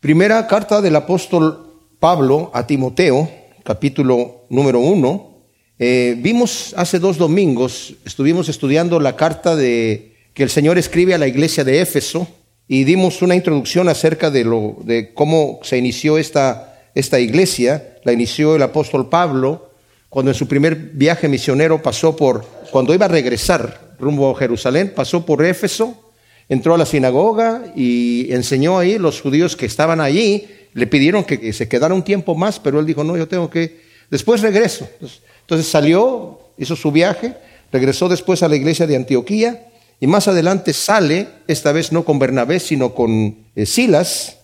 Primera carta del apóstol Pablo a Timoteo, capítulo número uno. Eh, vimos hace dos domingos, estuvimos estudiando la carta de, que el Señor escribe a la iglesia de Éfeso y dimos una introducción acerca de, de cómo se inició esta, esta iglesia. La inició el apóstol Pablo cuando en su primer viaje misionero pasó por, cuando iba a regresar rumbo a Jerusalén, pasó por Éfeso entró a la sinagoga y enseñó ahí, los judíos que estaban allí le pidieron que, se quedara un tiempo más, pero él dijo, no, yo tengo que, después regreso. Entonces, salió, hizo su viaje, regresó después a la iglesia de Antioquía y más adelante sale, esta vez no con Bernabé, sino con eh, Silas,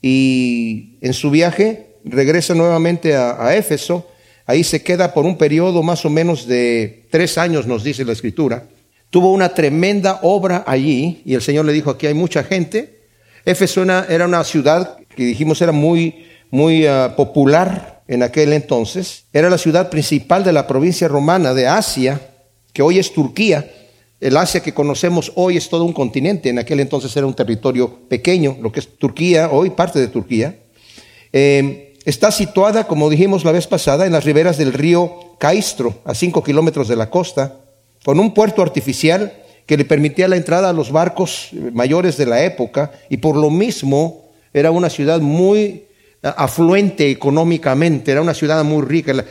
y en su viaje regresa nuevamente a, a Éfeso, ahí se queda por un periodo más o menos de tres años, nos dice la escritura. Tuvo una tremenda obra allí y el Señor le dijo, aquí hay mucha gente. Éfeso era una ciudad que dijimos era muy, muy ah, popular en aquel entonces. Era la ciudad principal de la provincia romana de Asia, que hoy es Turquía. El Asia que conocemos hoy es todo un continente, en aquel entonces era un territorio pequeño, lo que es Turquía, hoy parte de Turquía. Eh, está situada, como dijimos la vez pasada, en las riberas del río Caistro, a cinco kilómetros de la costa con un puerto artificial que le permitía la entrada a los barcos mayores de la época y por lo mismo era una ciudad muy afluente económicamente, era una ciudad muy rica.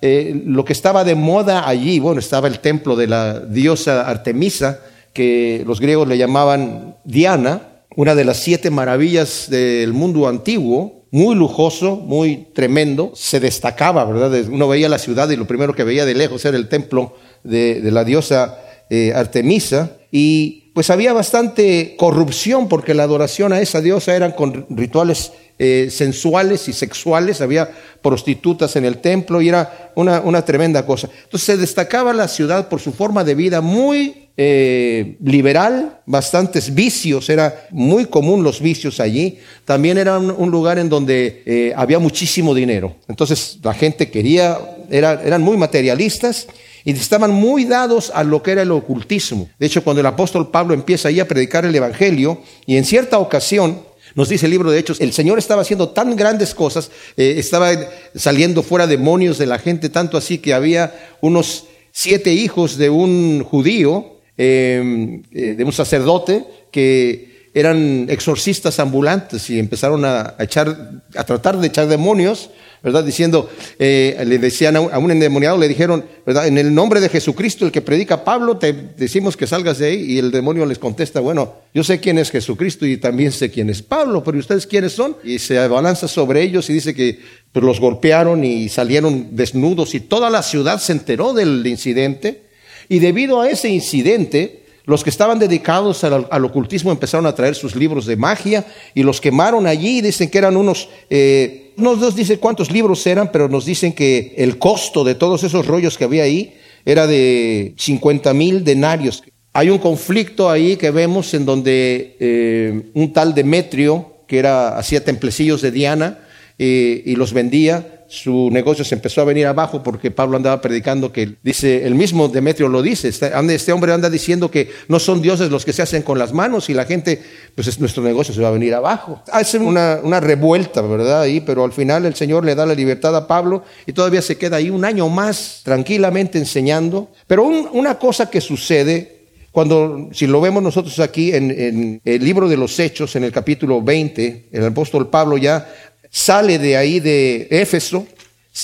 Eh, lo que estaba de moda allí, bueno, estaba el templo de la diosa Artemisa, que los griegos le llamaban Diana, una de las siete maravillas del mundo antiguo, muy lujoso, muy tremendo, se destacaba, ¿verdad? Uno veía la ciudad y lo primero que veía de lejos era el templo de, la diosa eh, Artemisa y pues había bastante corrupción porque la adoración a esa diosa eran con rituales eh, sensuales y sexuales, había prostitutas en el templo y era una, una, tremenda cosa. Entonces se destacaba la ciudad por su forma de vida muy eh, liberal, bastantes vicios, era muy común los vicios allí. También era un, lugar en donde había muchísimo dinero. Entonces la gente quería, era, eran muy materialistas y estaban muy dados a lo que era el ocultismo. De hecho, cuando el apóstol Pablo empieza ahí a predicar el Evangelio, y en cierta ocasión, nos dice el libro de Hechos, el Señor estaba haciendo tan grandes cosas, eh, estaba saliendo fuera demonios de la gente, tanto así que había unos siete hijos de un judío, eh, eh, de un sacerdote, que eran exorcistas ambulantes y empezaron a, echar, a tratar de echar demonios ¿verdad? Diciendo, eh, le decían a un, endemoniado, le dijeron, ¿verdad? En el nombre de Jesucristo, el que predica Pablo, te decimos que salgas de ahí. Y el demonio les contesta, bueno, yo sé quién es Jesucristo y también sé quién es Pablo, pero ¿ustedes quiénes son? Y se abalanza sobre ellos y dice que pues, los golpearon y salieron desnudos y toda la ciudad se enteró del incidente. Y debido a ese incidente, los que estaban dedicados al, ocultismo empezaron a traer sus libros de magia y los quemaron allí. Dicen que eran unos, eh, no nos dice cuántos libros eran, pero nos dicen que el costo de todos esos rollos que había ahí era de 50 mil denarios. Hay un conflicto ahí que vemos en donde eh, un tal Demetrio, que era, hacía templecillos de Diana eh, y los vendía, su negocio se empezó a venir abajo porque Pablo andaba predicando que, dice, el mismo Demetrio lo dice, este, este hombre anda diciendo que no son dioses los que se hacen con las manos y la gente, pues nuestro negocio se va a venir abajo. Hace una, una revuelta, ¿verdad? Ahí, pero al final el Señor le da la libertad a Pablo y todavía se queda ahí un año más tranquilamente enseñando. Pero una cosa que sucede cuando, si lo vemos nosotros aquí en, en, el libro de los Hechos, en el capítulo 20, el apóstol Pablo ya sale de ahí de Éfeso,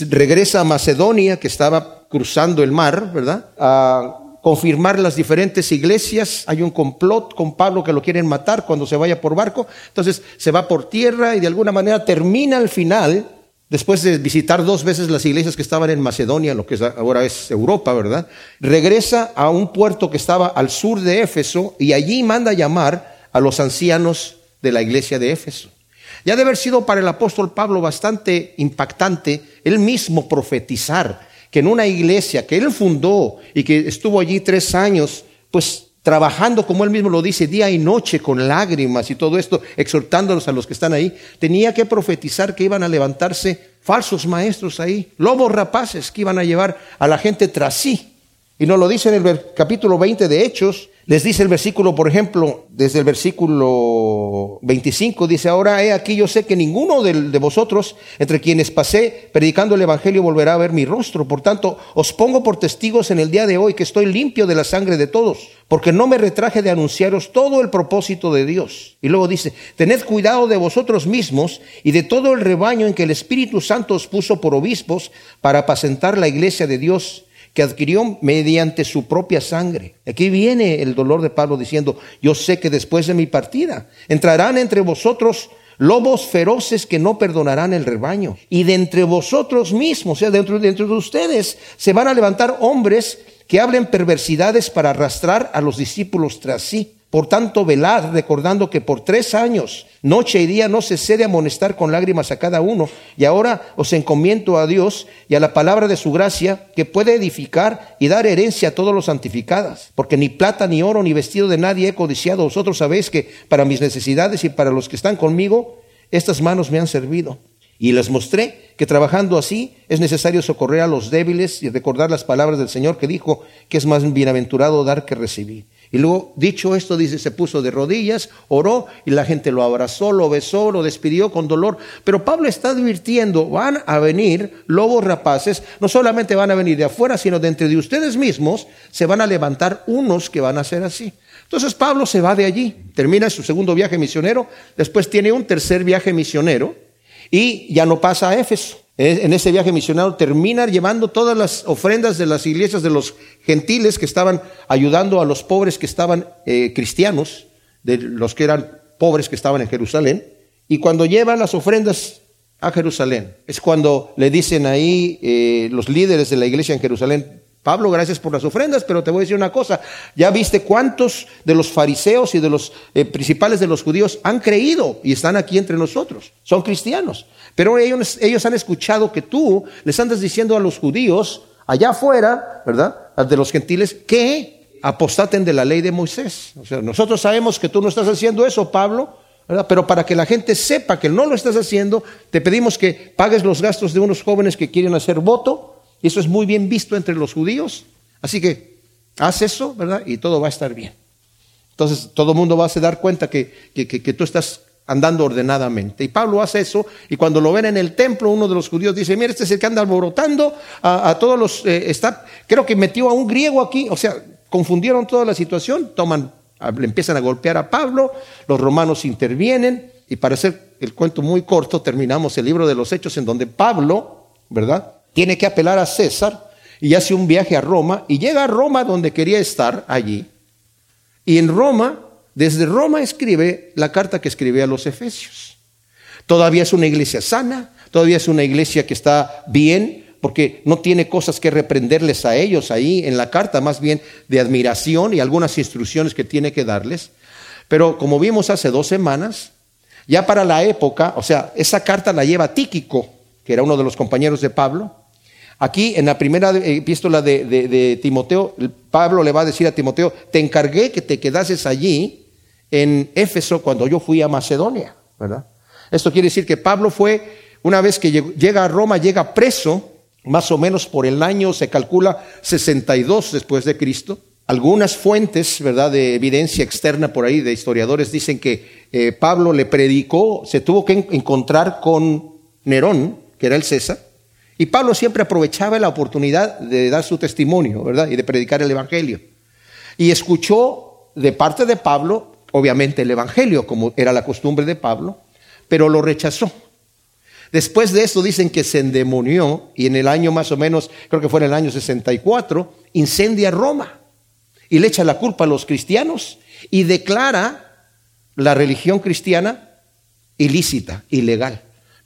regresa a Macedonia, que estaba cruzando el mar, ¿verdad? A confirmar las diferentes iglesias. Hay un complot con Pablo que lo quieren matar cuando se vaya por barco. Entonces se va por tierra y de alguna manera termina al final, después de visitar dos veces las iglesias que estaban en Macedonia, lo que ahora es Europa, ¿verdad? Regresa a un puerto que estaba al sur de Éfeso y allí manda llamar a los ancianos de la iglesia de Éfeso. Ya de haber sido para el apóstol Pablo bastante impactante él mismo profetizar que en una iglesia que él fundó y que estuvo allí tres años, pues trabajando, como él mismo lo dice, día y noche con lágrimas y todo esto, exhortándolos a los que están ahí, tenía que profetizar que iban a levantarse falsos maestros ahí, lobos rapaces que iban a llevar a la gente tras sí. Y nos lo dice en el capítulo 20 de Hechos, Les dice el versículo, por ejemplo, desde el versículo 25, dice, ahora he aquí yo sé que ninguno de, de, vosotros, entre quienes pasé predicando el Evangelio, volverá a ver mi rostro. Por tanto, os pongo por testigos en el día de hoy que estoy limpio de la sangre de todos, porque no me retraje de anunciaros todo el propósito de Dios. Y luego dice, tened cuidado de vosotros mismos y de todo el rebaño en que el Espíritu Santo os puso por obispos para apacentar la iglesia de Dios que adquirió mediante su propia sangre. Aquí viene el dolor de Pablo diciendo, yo sé que después de mi partida entrarán entre vosotros lobos feroces que no perdonarán el rebaño. Y de entre vosotros mismos, o sea, dentro, dentro de ustedes, se van a levantar hombres que hablen perversidades para arrastrar a los discípulos tras sí. Por tanto, velad, recordando que por tres años, noche y día, no cesé de amonestar con lágrimas a cada uno. Y ahora os encomiendo a Dios y a la palabra de su gracia, que puede edificar y dar herencia a todos los santificados. Porque ni plata, ni oro, ni vestido de nadie he codiciado. Vosotros sabéis que para mis necesidades y para los que están conmigo, estas manos me han servido. Y les mostré que trabajando así es necesario socorrer a los débiles y recordar las palabras del Señor que dijo que es más bienaventurado dar que recibir. Y luego, dicho esto, dice, se puso de rodillas, oró y la gente lo abrazó, lo besó, lo despidió con dolor. Pero Pablo está advirtiendo, van a venir lobos rapaces, no solamente van a venir de afuera, sino de entre de ustedes mismos, se van a levantar unos que van a ser así. Entonces Pablo se va de allí, termina su segundo viaje misionero, después tiene un tercer viaje misionero y ya no pasa a Éfeso en ese viaje misionero termina llevando todas las ofrendas de las iglesias de los gentiles que estaban ayudando a los pobres que estaban eh, cristianos, de los que eran pobres que estaban en Jerusalén. Y cuando llevan las ofrendas a Jerusalén, es cuando le dicen ahí eh, los líderes de la iglesia en Jerusalén, Pablo, gracias por las ofrendas, pero te voy a decir una cosa, ya viste cuántos de los fariseos y de los eh, principales de los judíos han creído y están aquí entre nosotros, son cristianos. Pero ellos, ellos han escuchado que tú les andas diciendo a los judíos allá afuera, ¿verdad? De los gentiles, que apostaten de la ley de Moisés. O sea, nosotros sabemos que tú no estás haciendo eso, Pablo, ¿verdad? Pero para que la gente sepa que no lo estás haciendo, te pedimos que pagues los gastos de unos jóvenes que quieren hacer voto. Y eso es muy bien visto entre los judíos. Así que haz eso, ¿verdad? Y todo va a estar bien. Entonces todo el mundo va a dar cuenta que, que, que, que tú estás andando ordenadamente. Y Pablo hace eso, y cuando lo ven en el templo, uno de los judíos dice, mira, este es el que anda alborotando a, todos los, eh, está, creo que metió a un griego aquí, o sea, confundieron toda la situación, toman, le empiezan a golpear a Pablo, los romanos intervienen, y para hacer el cuento muy corto, terminamos el libro de los Hechos en donde Pablo, ¿verdad? Tiene que apelar a César y hace un viaje a Roma, y llega a Roma donde quería estar allí, y en Roma desde Roma escribe la carta que escribe a los Efesios. Todavía es una iglesia sana, todavía es una iglesia que está bien, porque no tiene cosas que reprenderles a ellos ahí en la carta, más bien de admiración y algunas instrucciones que tiene que darles. Pero como vimos hace dos semanas, ya para la época, o sea, esa carta la lleva Tíquico, que era uno de los compañeros de Pablo. Aquí en la primera epístola de, Timoteo, Pablo le va a decir a Timoteo, te encargué que te quedases allí en Éfeso cuando yo fui a Macedonia, ¿verdad? Esto quiere decir que Pablo fue, una vez que llega a Roma, llega preso, más o menos por el año, se calcula 62 después de Cristo. Algunas fuentes, ¿verdad?, de evidencia externa por ahí, de historiadores, dicen que eh, Pablo le predicó, se tuvo que encontrar con Nerón, que era el César, y Pablo siempre aprovechaba la oportunidad de dar su testimonio, ¿verdad?, y de predicar el Evangelio. Y escuchó de parte de Pablo obviamente el Evangelio, como era la costumbre de Pablo, pero lo rechazó. Después de eso dicen que se endemonió y en el año más o menos, creo que fue en el año 64, incendia Roma y le echa la culpa a los cristianos y declara la religión cristiana ilícita, ilegal.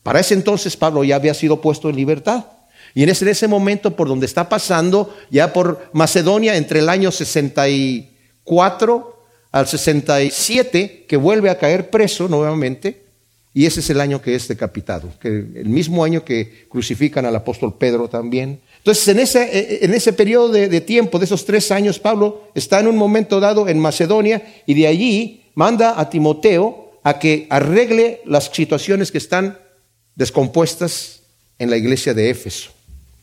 Para ese entonces Pablo ya había sido puesto en libertad. Y en ese, en ese momento, por donde está pasando, ya por Macedonia, entre el año 64 al 67, que vuelve a caer preso nuevamente, y ese es el año que es decapitado, que el mismo año que crucifican al apóstol Pedro también. Entonces, en ese, eh, eh, en ese periodo de tiempo, de esos tres años, Pablo está en un momento dado en Macedonia y de allí manda a Timoteo a que arregle las situaciones que están descompuestas en la iglesia de Éfeso.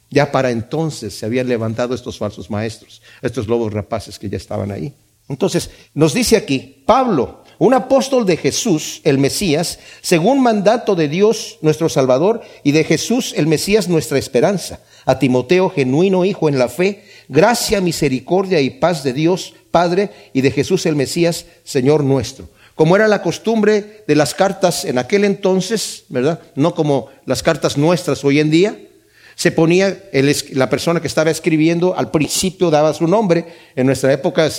Ya para entonces se habían levantado estos falsos maestros, estos lobos rapaces que ya estaban ahí. Entonces, nos dice aquí, Pablo, un apóstol de Jesús, el Mesías, según mandato de Dios nuestro Salvador y de Jesús, el Mesías, nuestra esperanza. A Timoteo, genuino hijo en la fe, gracia, misericordia y paz de Dios, Padre, y de Jesús el Mesías, Señor nuestro. Como era la costumbre de las cartas en aquel entonces, ¿verdad? No como las cartas nuestras hoy en día, se ponía la persona que estaba escribiendo, al principio daba su nombre. En nuestra época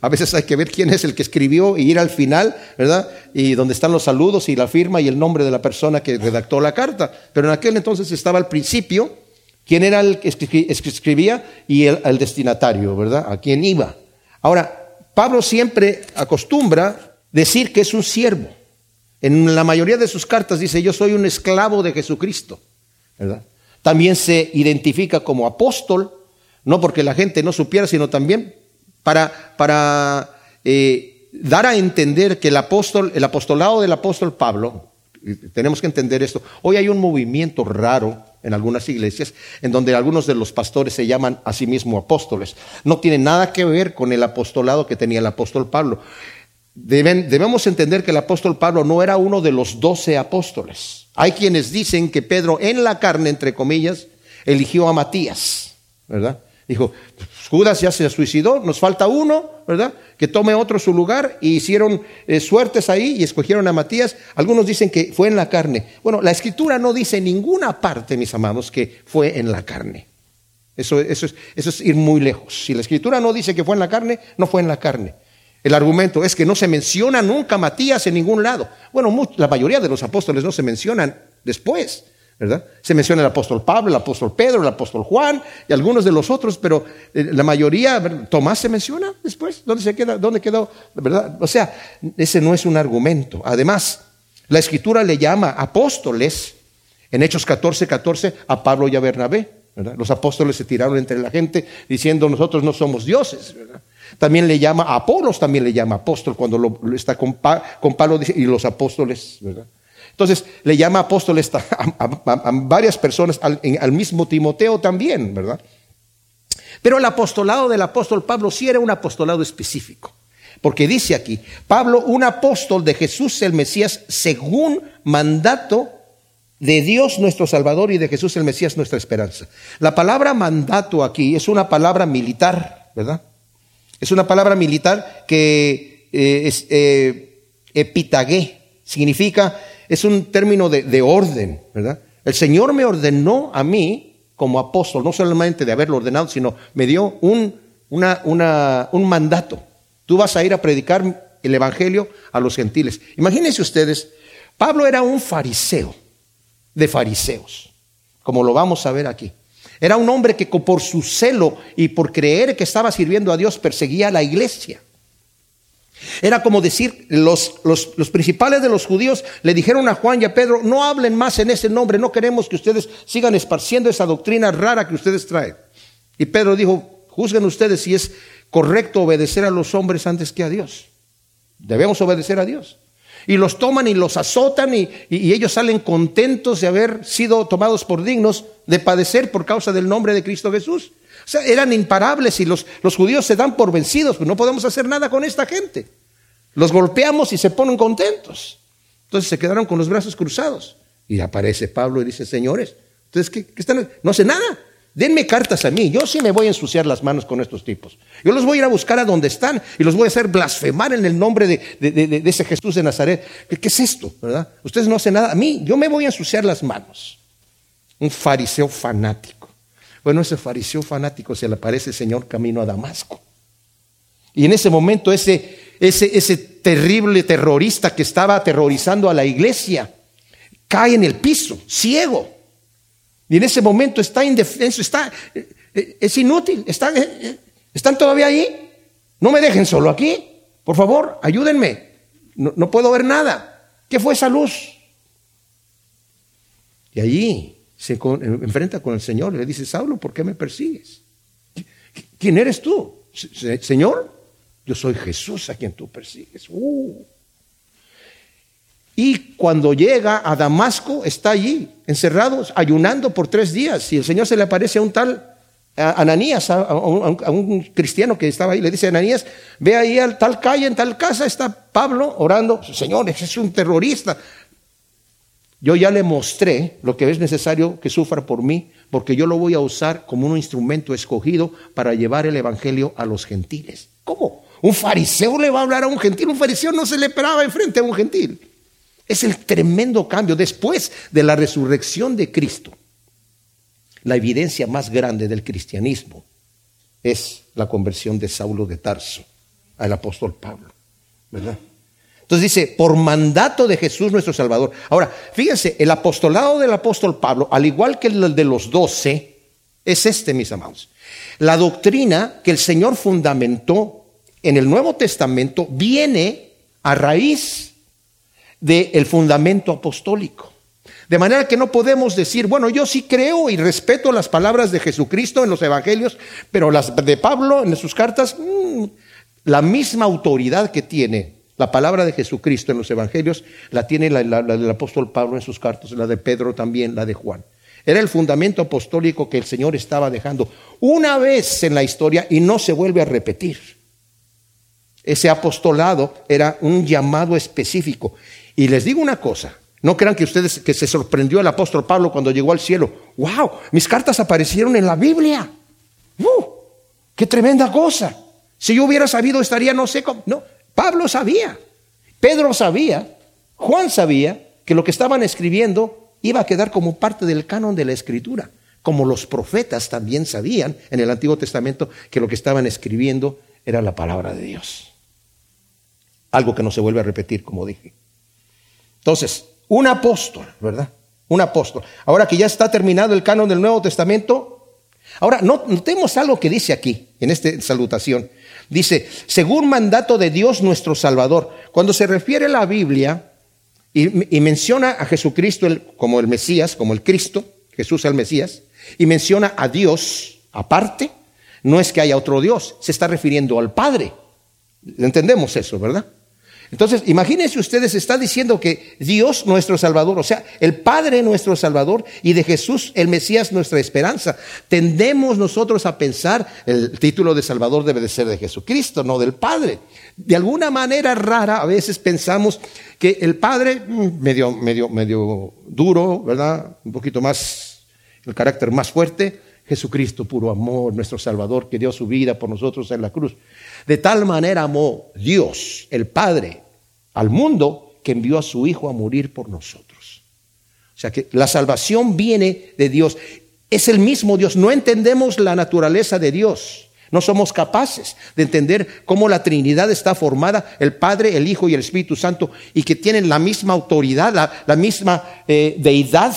a veces hay que ver quién es el que escribió y ir al final, ¿verdad? Y donde están los saludos y la firma y el nombre de la persona que redactó la carta. Pero en aquel entonces estaba al principio quién era el que escribía y el, destinatario, ¿verdad? A quién iba. Ahora, Pablo siempre acostumbra decir que es un siervo. En la mayoría de sus cartas dice, yo soy un esclavo de Jesucristo, ¿verdad? También se identifica como apóstol, no porque la gente no supiera, sino también para, para eh, dar a entender que el apóstol, el apostolado del apóstol Pablo, tenemos que entender esto. Hoy hay un movimiento raro en algunas iglesias en donde algunos de los pastores se llaman a sí mismos apóstoles. No tiene nada que ver con el apostolado que tenía el apóstol Pablo. Debemos entender que el apóstol Pablo no era uno de los doce apóstoles. Hay quienes dicen que Pedro en la carne, entre comillas, eligió a Matías, ¿verdad? Dijo, Judas ya se suicidó, nos falta uno, ¿verdad? Que tome otro su lugar y hicieron eh, suertes ahí y escogieron a Matías. Algunos dicen que fue en la carne. Bueno, la escritura no dice en ninguna parte, mis amados, que fue en la carne. Eso, eso, es, eso es ir muy lejos. Si la escritura no dice que fue en la carne, no fue en la carne. El argumento es que no se menciona nunca Matías en ningún lado. Bueno, la mayoría de los apóstoles no se mencionan después, ¿verdad? Se menciona el apóstol Pablo, el apóstol Pedro, el apóstol Juan y algunos de los otros, pero eh, la mayoría, Tomás se menciona después. ¿Dónde se queda? ¿Dónde quedó? ¿Verdad? O sea, ese no es un argumento. Además, la escritura le llama apóstoles en Hechos 14, 14 a Pablo y a Bernabé. Los apóstoles se tiraron entre la gente diciendo nosotros no somos dioses. ¿verdad? También le llama, a Apolos también le llama apóstol cuando lo, está con, con Pablo y los apóstoles, ¿verdad? Entonces le llama apóstol a, varias personas, al, al, mismo Timoteo también, ¿verdad? Pero el apostolado del apóstol Pablo sí era un apostolado específico, porque dice aquí, Pablo, un apóstol de Jesús el Mesías, según mandato de Dios nuestro Salvador y de Jesús el Mesías nuestra esperanza. La palabra mandato aquí es una palabra militar, ¿verdad? Es una palabra militar que eh, es eh, epitagué, significa, es un término de, orden, ¿verdad? El Señor me ordenó a mí como apóstol, no solamente de haberlo ordenado, sino me dio un, un mandato. Tú vas a ir a predicar el Evangelio a los gentiles. Imagínense ustedes, Pablo era un fariseo de fariseos, como lo vamos a ver aquí. Era un hombre que por su celo y por creer que estaba sirviendo a Dios perseguía a la iglesia. Era como decir, los, los, principales de los judíos le dijeron a Juan y a Pedro, no hablen más en ese nombre, no queremos que ustedes sigan esparciendo esa doctrina rara que ustedes traen. Y Pedro dijo, juzguen ustedes si es correcto obedecer a los hombres antes que a Dios. Debemos obedecer a Dios y los toman y los azotan y, ellos salen contentos de haber sido tomados por dignos de padecer por causa del nombre de Cristo Jesús. O sea, eran imparables y los, los judíos se dan por vencidos, pues no podemos hacer nada con esta gente. Los golpeamos y se ponen contentos. Entonces se quedaron con los brazos cruzados. Y aparece Pablo y dice, señores, ¿ustedes qué, qué están? No sé nada. Denme cartas a mí, yo sí me voy a ensuciar las manos con estos tipos. Yo los voy a ir a buscar a donde están y los voy a hacer blasfemar en el nombre de, ese Jesús de Nazaret. ¿Qué, es esto? ¿verdad? Ustedes no hacen nada. A mí, yo me voy a ensuciar las manos. Un fariseo fanático. Bueno, ese fariseo fanático se le aparece el Señor camino a Damasco. Y en ese momento ese, ese, ese terrible terrorista que estaba aterrorizando a la iglesia cae en el piso, ciego. Y en ese momento está indefenso, está, eh, eh, es inútil, están, eh, están todavía ahí. No me dejen solo aquí. Por favor, ayúdenme. No, puedo ver nada. ¿Qué fue esa luz? Y allí se enfrenta con el Señor y le dice, Saulo, ¿por qué me persigues? ¿Quién eres tú? Señor, yo soy Jesús a quien tú persigues. Uh. Y cuando llega a Damasco, está allí, encerrado, ayunando por tres días. Y el Señor se le aparece a un tal a Ananías, a, un, cristiano que estaba ahí, le dice, Ananías, ve ahí a tal calle, en tal casa está Pablo orando, Señor, ese es un terrorista. Yo ya le mostré lo que es necesario que sufra por mí, porque yo lo voy a usar como un instrumento escogido para llevar el Evangelio a los gentiles. ¿Cómo? ¿Un fariseo le va a hablar a un gentil? Un fariseo no se le paraba enfrente a un gentil. Es el tremendo cambio después de la resurrección de Cristo la evidencia más grande del cristianismo es la conversión de Saulo de Tarso al apóstol Pablo. ¿Verdad? Entonces dice, por mandato de Jesús nuestro Salvador. Ahora, fíjense, el apostolado del apóstol Pablo, al igual que el de los doce, es este, mis amados. La doctrina que el Señor fundamentó en el Nuevo Testamento viene a raíz del fundamento apostólico. De manera que no podemos decir, bueno, yo sí creo y respeto las palabras de Jesucristo en los evangelios, pero las de Pablo en sus cartas, mm, la misma autoridad que tiene la palabra de Jesucristo en los evangelios, la tiene la, la del apóstol Pablo en sus cartas, la de Pedro también, la de Juan. Era el fundamento apostólico que el Señor estaba dejando una vez en la historia y no se vuelve a repetir. Ese apostolado era un llamado específico. Y les digo una cosa, no crean que ustedes que se sorprendió el apóstol Pablo cuando llegó al cielo. ¡Wow! Mis cartas aparecieron en la Biblia. ¡Uh! ¡Qué tremenda cosa! Si yo hubiera sabido estaría no sé cómo. No, Pablo sabía. Pedro sabía. Juan sabía que lo que estaban escribiendo iba a quedar como parte del canon de la escritura. Como los profetas también sabían en el Antiguo Testamento que lo que estaban escribiendo era la palabra de Dios. Algo que no se vuelve a repetir, como dije. Entonces, un apóstol, ¿verdad? Un apóstol. Ahora que ya está terminado el canon del Nuevo Testamento, ahora notemos algo que dice aquí, en esta salutación. Dice, según mandato de Dios nuestro Salvador. Cuando se refiere a la Biblia y, menciona a Jesucristo como el Mesías, como el Cristo, Jesús el Mesías, y menciona a Dios aparte, no es que haya otro Dios, se está refiriendo al Padre. Entendemos eso, ¿verdad? Entonces, imagínense ustedes, está diciendo que Dios nuestro Salvador, o sea, el Padre nuestro Salvador y de Jesús el Mesías nuestra esperanza. Tendemos nosotros a pensar, el título de Salvador debe de ser de Jesucristo, no del Padre. De alguna manera rara, a veces pensamos que el Padre, mm, medio, medio, medio duro, ¿verdad? Un poquito más, el carácter más fuerte, Jesucristo, puro amor, nuestro Salvador, que dio su vida por nosotros en la cruz. De tal manera amó Dios, el Padre, al mundo que envió a su Hijo a morir por nosotros. O sea que la salvación viene de Dios. Es el mismo Dios. No entendemos la naturaleza de Dios. No somos capaces de entender cómo la Trinidad está formada, el Padre, el Hijo y el Espíritu Santo, y que tienen la misma autoridad, la, misma eh, deidad,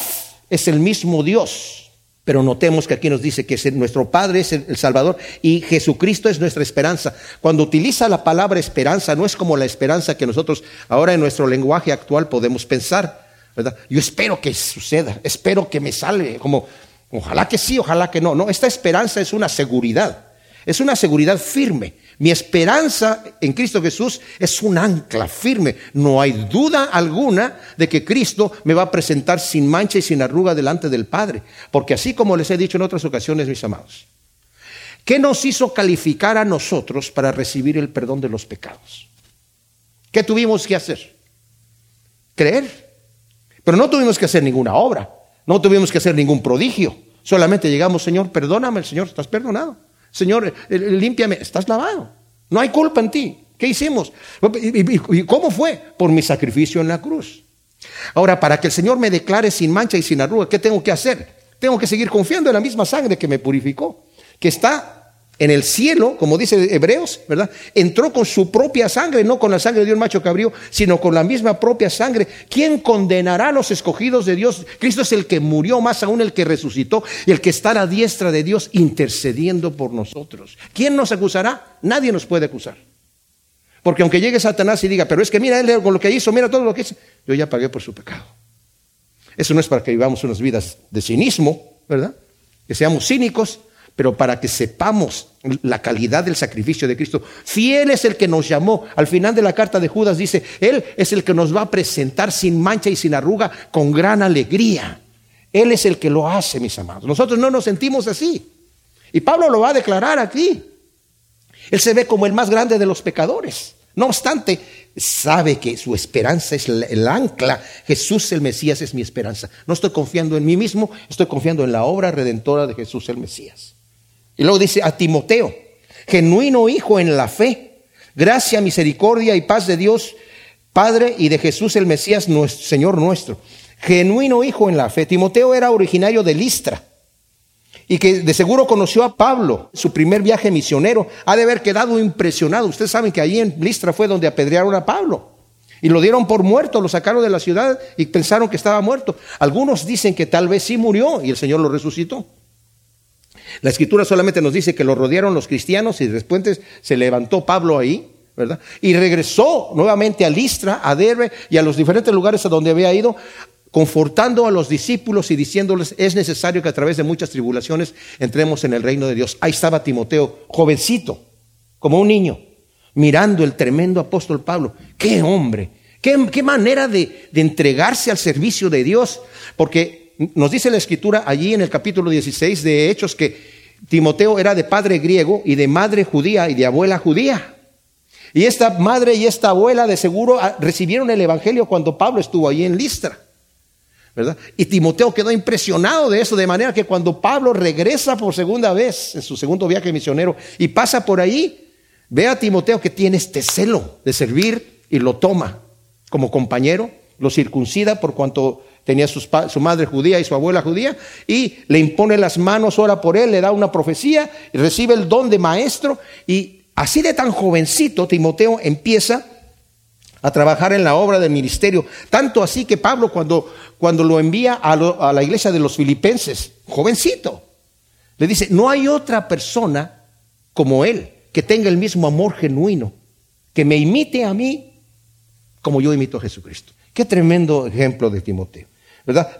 es el mismo Dios. Pero notemos que aquí nos dice que nuestro Padre es el Salvador y Jesucristo es nuestra esperanza. Cuando utiliza la palabra esperanza, no es como la esperanza que nosotros ahora en nuestro lenguaje actual podemos pensar. ¿verdad? Yo espero que suceda, espero que me salve, como ojalá que sí, ojalá que no. No, esta esperanza es una seguridad, es una seguridad firme. Mi esperanza en Cristo Jesús es un ancla firme. No hay duda alguna de que Cristo me va a presentar sin mancha y sin arruga delante del Padre. Porque así como les he dicho en otras ocasiones, mis amados, ¿qué nos hizo calificar a nosotros para recibir el perdón de los pecados? ¿Qué tuvimos que hacer? Creer. Pero no tuvimos que hacer ninguna obra, no tuvimos que hacer ningún prodigio. Solamente llegamos, Señor, perdóname, Señor, estás perdonado. Señor, eh, límpiame, estás lavado. No hay culpa en ti. ¿Qué hicimos? ¿Y cómo fue? Por mi sacrificio en la cruz. Ahora, para que el Señor me declare sin mancha y sin arruga, ¿qué tengo que hacer? Tengo que seguir confiando en la misma sangre que me purificó, que está en el cielo, como dice Hebreos, ¿verdad? Entró con su propia sangre, no con la sangre de un macho cabrío, sino con la misma propia sangre. ¿Quién condenará a los escogidos de Dios? Cristo es el que murió, más aún el que resucitó y el que está a la diestra de Dios intercediendo por nosotros. ¿Quién nos acusará? Nadie nos puede acusar. Porque aunque llegue Satanás y diga, pero es que mira él con lo que hizo, mira todo lo que hizo, yo ya pagué por su pecado. Eso no es para que vivamos unas vidas de cinismo, ¿verdad? Que seamos cínicos, pero para que sepamos la calidad del sacrificio de Cristo. Fiel es el que nos llamó. Al final de la carta de Judas dice, Él es el que nos va a presentar sin mancha y sin arruga, con gran alegría. Él es el que lo hace, mis amados. Nosotros no nos sentimos así. Y Pablo lo va a declarar aquí. Él se ve como el más grande de los pecadores. No obstante, sabe que su esperanza es el ancla. Jesús el Mesías es mi esperanza. No estoy confiando en mí mismo, estoy confiando en la obra redentora de Jesús el Mesías. Y luego dice a Timoteo, genuino hijo en la fe, gracia, misericordia y paz de Dios, Padre y de Jesús el Mesías, nuestro, Señor nuestro. Genuino hijo en la fe. Timoteo era originario de Listra y que de seguro conoció a Pablo, su primer viaje misionero, ha de haber quedado impresionado. Ustedes saben que allí en Listra fue donde apedrearon a Pablo. Y lo dieron por muerto, lo sacaron de la ciudad y pensaron que estaba muerto. Algunos dicen que tal vez sí murió y el Señor lo resucitó. La escritura solamente nos dice que lo rodearon los cristianos y después se levantó Pablo ahí, ¿verdad? Y regresó nuevamente a Listra, a Derbe y a los diferentes lugares a donde había ido confortando a los discípulos y diciéndoles, es necesario que a través de muchas tribulaciones entremos en el reino de Dios. Ahí estaba Timoteo, jovencito, como un niño, mirando el tremendo apóstol Pablo. ¡Qué hombre! ¡Qué, manera de, de entregarse al servicio de Dios! Porque nos dice la escritura allí en el capítulo 16 de Hechos que Timoteo era de padre griego y de madre judía y de abuela judía. Y esta madre y esta abuela de seguro ah, recibieron el Evangelio cuando Pablo estuvo allí en Listra. Y Timoteo quedó impresionado de eso, de manera que cuando Pablo regresa por segunda vez en su segundo viaje misionero y pasa por ahí, ve a Timoteo que tiene este celo de servir y lo toma como compañero, lo circuncida por cuanto tenía su, madre judía y su abuela judía, y le impone las manos, ora por él, le da una profecía, y recibe el don de maestro, y así de tan jovencito Timoteo empieza a trabajar en la obra del ministerio. Tanto así que Pablo cuando, cuando lo envía a, a, la iglesia de los filipenses, jovencito, le dice, no hay otra persona como él que tenga el mismo amor genuino, que me imite a mí como yo imito a Jesucristo. Qué tremendo ejemplo de Timoteo,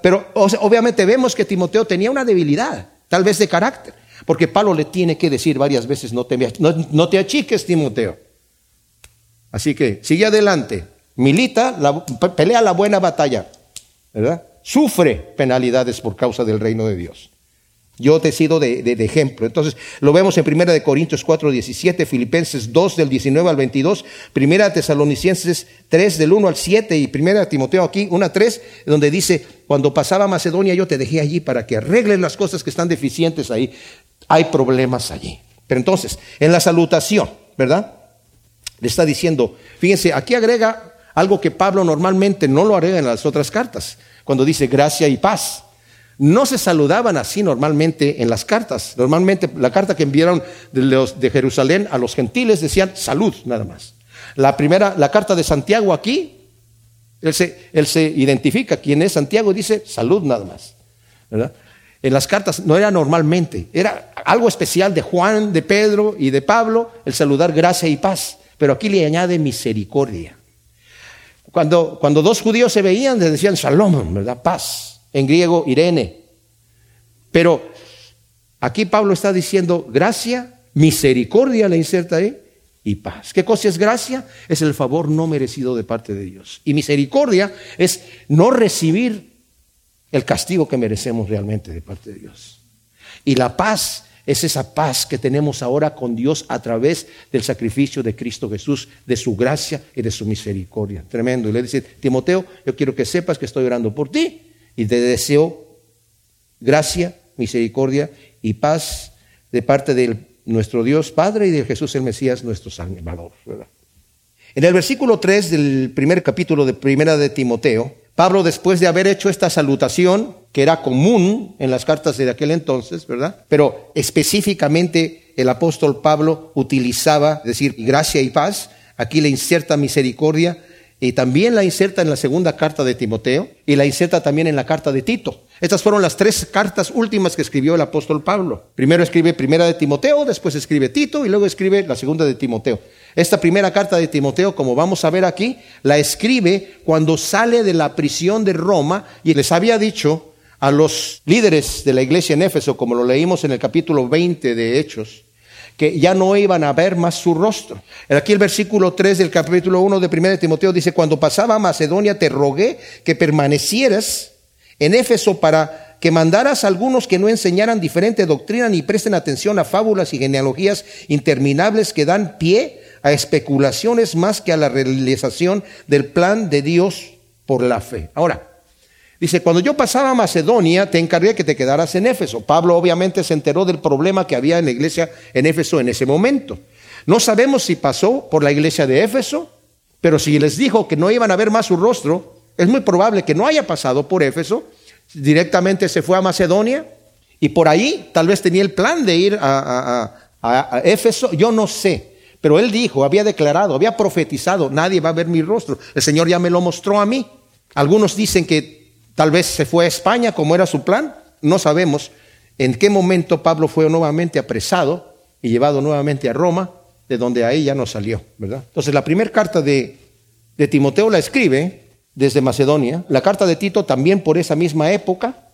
Pero obviamente vemos que Timoteo tenía una debilidad, tal vez de carácter, porque Pablo le tiene que decir varias veces, no te, achiques, Timoteo. Así que sigue adelante, milita, pelea la buena batalla. Sufre penalidades por causa del reino de Dios. Yo te he sido de, ejemplo. Entonces, lo vemos en 1 Corintios 4, 17, Filipenses 2 del 19 al 22, 1 Tesalonicenses 3 del 1 al 7 y 1 Timoteo aquí 1 a 3, donde dice, cuando pasaba Macedonia yo te dejé allí para que arregles las cosas que están deficientes ahí. Hay problemas allí. Pero entonces, en la salutación, ¿verdad? Le está diciendo, fíjense, aquí agrega algo que Pablo normalmente no lo agrega en las otras cartas, cuando dice gracia y paz. No se saludaban así normalmente en las cartas. Normalmente la carta que enviaron de, Jerusalén a los gentiles decían salud nada más. La primera, la carta de Santiago aquí, él se, él se identifica quién es Santiago y dice salud nada más. En las cartas no era normalmente, era algo especial de Juan, de Pedro y de Pablo, el saludar gracia y paz. Pero aquí le añade misericordia. Cuando, cuando dos judíos se veían, les decían shalom, ¿verdad? Paz. En griego, Irene. Pero aquí Pablo está diciendo gracia, misericordia, le inserta ahí, y paz. ¿Qué cosa es gracia? Es el favor no merecido de parte de Dios. Y misericordia es no recibir el castigo que merecemos realmente de parte de Dios. Y la paz es esa paz que tenemos ahora con Dios a través del sacrificio de Cristo Jesús, de su gracia y de su misericordia. Tremendo. Y le dice, Timoteo, yo quiero que sepas que estoy orando por ti y te deseo gracia, misericordia y paz de parte de nuestro Dios Padre y de Jesús el Mesías, nuestro Salvador. En el versículo 3 del primer capítulo de Primera de Timoteo, Pablo, después de haber hecho esta salutación, que era común en las cartas de aquel entonces, ¿verdad? Pero específicamente el apóstol Pablo utilizaba decir gracia y paz, aquí le inserta misericordia y también la inserta en la segunda carta de Timoteo y la inserta también en la carta de Tito. Estas fueron las tres cartas últimas que escribió el apóstol Pablo. Primero escribe primera de Timoteo, después escribe Tito y luego escribe la segunda de Timoteo. Esta primera carta de Timoteo, como vamos a ver aquí, la escribe cuando sale de la prisión de Roma y les había dicho a los líderes de la iglesia en Éfeso, como lo leímos en el capítulo 20 de Hechos, que ya no iban a ver más su rostro. Aquí el versículo 3 del capítulo 1 de 1 de Timoteo dice, cuando pasaba a Macedonia te rogué que permanecieras en Éfeso para que mandaras a algunos que no enseñaran diferente doctrina ni presten atención a fábulas y genealogías interminables que dan pie a especulaciones más que a la realización del plan de Dios por la fe. Ahora, dice, cuando yo pasaba a Macedonia, te encargué que te quedaras en Éfeso. Pablo obviamente se enteró del problema que había en la iglesia en Éfeso en ese momento. No sabemos si pasó por la iglesia de Éfeso, pero si les dijo que no iban a ver más su rostro, es muy probable que no haya pasado por Éfeso, directamente se fue a Macedonia y por ahí tal vez tenía el plan de ir a, a Éfeso, yo no sé. Pero él dijo, había declarado, había profetizado, nadie va a ver mi rostro. El Señor ya me lo mostró a mí. Algunos dicen que tal vez se fue a España como era su plan. No sabemos en qué momento Pablo fue nuevamente apresado y llevado nuevamente a Roma, de donde ahí ya no salió, ¿verdad? Entonces la primera carta de, de Timoteo la escribe desde Macedonia. La carta de Tito también por esa misma época,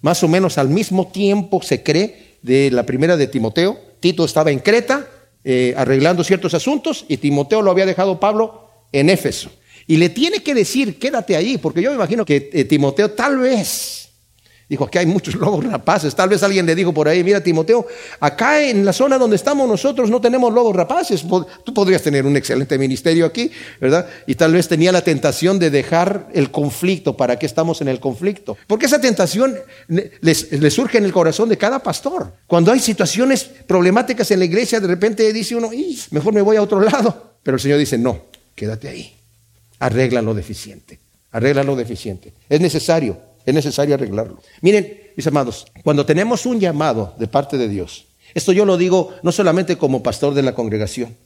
más o menos al mismo tiempo se cree de la primera de Timoteo. Tito estaba en Creta eh, arreglando ciertos asuntos y Timoteo lo había dejado Pablo en Éfeso. Y le tiene que decir, quédate allí, porque yo me imagino que eh, Timoteo tal vez Dijo, aquí hay muchos lobos rapaces. Tal vez alguien le dijo por ahí, mira Timoteo, acá en la zona donde estamos nosotros no tenemos lobos rapaces. Tú podrías tener un excelente ministerio aquí, ¿verdad? Y tal vez tenía la tentación de dejar el conflicto. ¿Para qué estamos en el conflicto? Porque esa tentación le surge en el corazón de cada pastor. Cuando hay situaciones problemáticas en la iglesia, de repente dice uno, mejor me voy a otro lado. Pero el Señor dice, no, quédate ahí. Arregla lo deficiente. Arregla lo deficiente. Es necesario es necesario arreglarlo. Miren, mis amados, cuando tenemos un llamado de parte de Dios, esto yo lo digo no solamente como pastor de la congregación,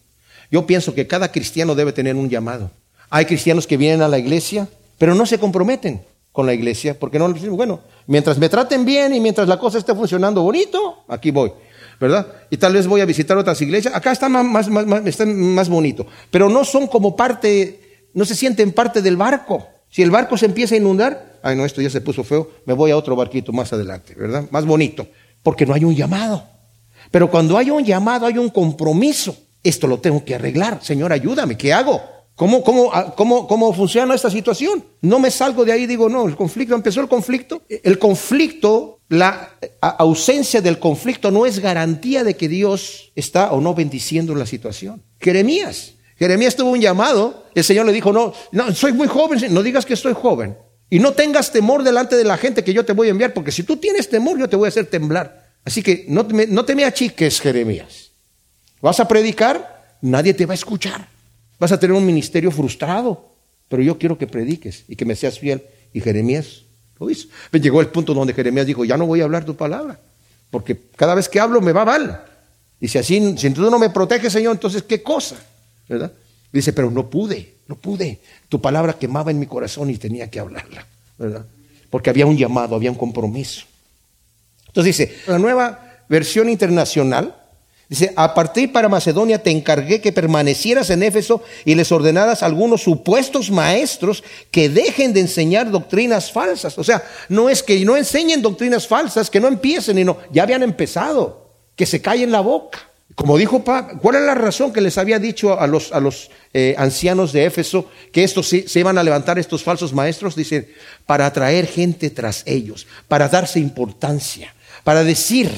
yo pienso que cada cristiano debe tener un llamado. Hay cristianos que vienen a la iglesia, pero no se comprometen con la iglesia, porque no dicen, bueno, mientras me traten bien y mientras la cosa esté funcionando bonito, aquí voy. ¿verdad? Y tal vez voy a visitar otras iglesias. Acá está más, más, más, está más bonito. Pero no son como parte, no se sienten parte del barco. Si el barco se empieza a inundar, ay no, esto ya se puso feo, me voy a otro barquito más adelante, ¿verdad? Más bonito, porque no hay un llamado. Pero cuando hay un llamado, hay un compromiso. Esto lo tengo que arreglar. Señor, ayúdame, ¿qué hago? ¿Cómo, cómo, ah, cómo, cómo funciona esta situación? No me salgo de ahí y digo, no, el conflicto, empezó el conflicto. El conflicto, la ausencia del conflicto no es garantía de que Dios está o no bendiciendo la situación. Jeremías, Jeremías tuvo un llamado, el Señor le dijo, no, no, soy muy joven, no digas que estoy joven. Y no tengas temor delante de la gente que yo te voy a enviar, porque si tú tienes temor, yo te voy a hacer temblar. Así que no te, no me achiques, Jeremías. Vas a predicar, nadie te va a escuchar. Vas a tener un ministerio frustrado, pero yo quiero que prediques y que me seas fiel. Y Jeremías lo hizo. Llegó el punto donde Jeremías dijo, ya no voy a hablar tu palabra, porque cada vez que hablo me va mal. Y si así, si tú no me proteges, Señor, entonces ¿qué cosa? Dice, pero no pude, no pude. Tu palabra quemaba en mi corazón y tenía que hablarla, ¿verdad? Porque había un llamado, había un compromiso. Entonces dice, la nueva versión internacional, dice, a partir para Macedonia te encargué que permanecieras en Éfeso y les ordenaras a algunos supuestos maestros que dejen de enseñar doctrinas falsas. O sea, no es que no enseñen doctrinas falsas, que no empiecen y no, ya habían empezado, que se callen la boca. Como dijo Pablo, ¿cuál es la razón que les había dicho a los, eh, ancianos de Éfeso que estos se, se, iban a levantar estos falsos maestros? Dice, para atraer gente tras ellos, para darse importancia, para decir,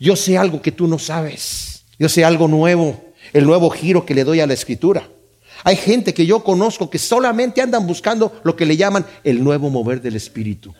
yo sé algo que tú no sabes, yo sé algo nuevo, el nuevo giro que le doy a la escritura. Hay gente que yo conozco que solamente andan buscando lo que le llaman el nuevo mover del Espíritu.